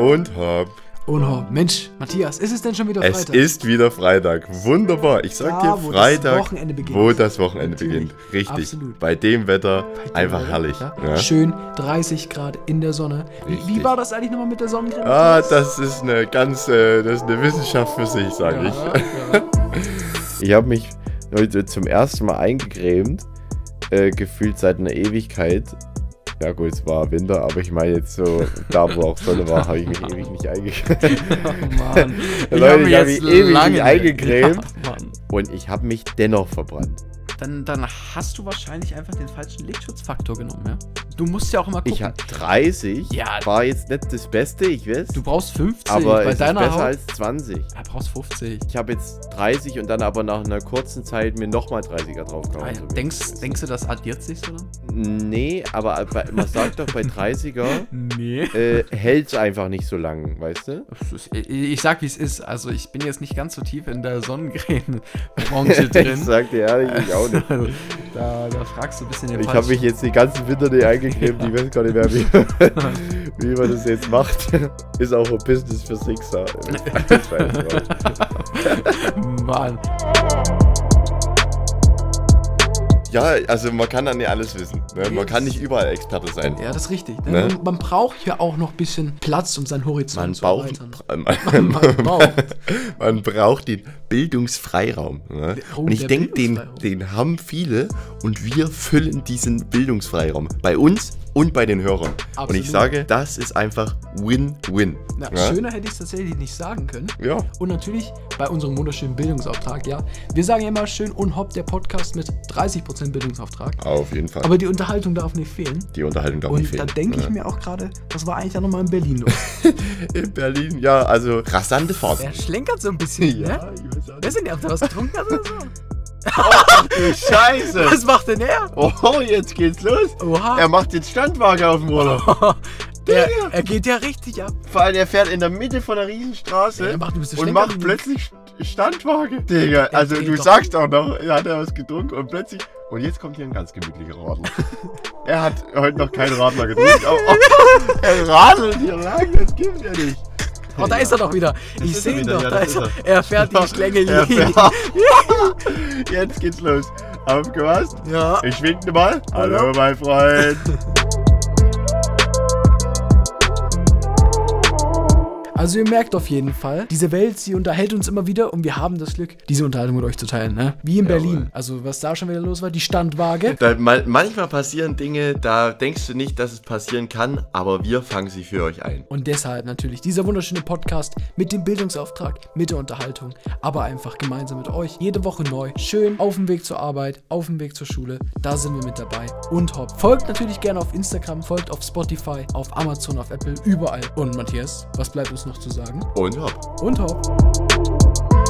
Und hopp. Und hopp. Mensch, Matthias, ist es denn schon wieder Es Freitag? ist wieder Freitag. Wunderbar. Ich sag Da, dir, wo das Freitag, Wochenende beginnt. wo das Wochenende Natürlich. beginnt. Richtig. Absolut. Bei dem Wetter Bei dem einfach Wetter, herrlich. Ja? Ja? Schön 30 Grad in der Sonne. Wie, wie Richtig. war das eigentlich nochmal mit der Sonnencreme? Ah, das ist eine ganz, äh, das ist eine Wissenschaft für sich, sage ich. ja, ja. Ich habe mich heute zum ersten Mal eingecremt, äh, gefühlt seit einer Ewigkeit. Ja gut, es war Winter, aber ich meine jetzt so, da wo auch Sonne war, habe ich mich ewig nicht eingecremt. Oh Mann. Leute, hab mich ich hab mich ewig lange nicht eingecremt. Ja. Und ich habe mich dennoch verbrannt. Dann, dann hast du wahrscheinlich einfach den falschen Lichtschutzfaktor genommen, ja? Du musst ja auch immer gucken. Ich hatte 30, Ja. war jetzt nicht das Beste, ich weiß. du brauchst 50 aber bei es ist deiner besser Haut. als 20. ja, brauchst 50. Ich habe jetzt 30 und dann aber nach einer kurzen Zeit mir nochmal 30er draufgehauen. Ah, ja. so wie denkst, ist. denkst du, das addiert sich so dann? Nee, aber bei, man sagt doch bei 30er Nee. äh, hält es einfach nicht so lang, weißt du? Ich, ich sag, wie es ist. Also, ich bin jetzt nicht ganz so tief in der Sonnencreme-Branche drin. ich sag dir ehrlich, ich auch nicht. da, da fragst du ein bisschen den Ich habe mich jetzt die ganzen Winter nicht eingecremt, ich weiß gar nicht mehr, wie, wie man das jetzt macht. Ist auch ein Business für Sixer. Mann. Ja, also man kann dann nicht alles wissen. Ne? Man kann nicht überall Experte sein. Ja, das ist richtig. Ne? Man, man braucht ja auch noch ein bisschen Platz, um seinen Horizont Man zu braucht, erweitern. man, Man braucht. man braucht den Bildungsfreiraum. Ne? Oh, und ich denke, den, den haben viele und wir füllen diesen Bildungsfreiraum. Bei uns und bei den Hörern. Und Absolut. ich sage, das ist einfach Win-Win. Na, Ja? Schöner hätte ich es tatsächlich nicht sagen können. Ja. Und natürlich bei unserem wunderschönen Bildungsauftrag, ja. Wir sagen ja immer schön unhopp der Podcast mit 30% Bildungsauftrag. Auf jeden Fall. Aber die Unterhaltung darf nicht fehlen. die Unterhaltung darf nicht Und da fehlen. denke ich mir auch gerade, das war eigentlich ja nochmal in Berlin los. In Berlin, ja, also rasante Fahrt. Er schlenkert so ein bisschen, ne? Die, ob der was getrunken hat oder so? nicht. Scheiße. Was macht denn er? Oh, jetzt geht's los. Oha. Er macht jetzt Standwagen auf dem Roller. er, er geht ja richtig ab. Vor allem, er fährt in der Mitte von der Riesenstraße Ja, er macht und macht plötzlich Standwagen. Digga, also du doch. sagst auch noch, er hat ja was getrunken und plötzlich... Und jetzt kommt hier ein ganz gemütlicher Radler. er hat heute noch keinen Radler getrunken, aber oh, er radelt hier lang, das gibt's ja nicht. Oh, da ist er doch wieder. Ich sehe ihn doch. ja, da ist er. Er fährt die Schlängel Er liegen. fährt- Jetzt geht's los. Aufgepasst. Ja. Ich winkte mal. Hallo. mein Freund. Also ihr merkt auf jeden Fall, diese Welt, sie unterhält uns immer wieder und wir haben das Glück, diese Unterhaltung mit euch zu teilen, ne? Wie in Jawohl. Berlin. Also was da schon wieder los war, die Standwaage. Da, mal, manchmal passieren Dinge, da denkst du nicht, dass es passieren kann, aber wir fangen sie für euch ein. Und deshalb natürlich dieser wunderschöne Podcast mit dem Bildungsauftrag, mit der Unterhaltung, aber einfach gemeinsam mit euch. Jede Woche neu. Schön auf dem Weg zur Arbeit, auf dem Weg zur Schule. Da sind wir mit dabei. Und hopp. Folgt natürlich gerne auf Instagram, folgt auf Spotify, auf Amazon, auf Apple, überall. Und Matthias, was bleibt uns noch zu sagen? Und hopp. Und hopp.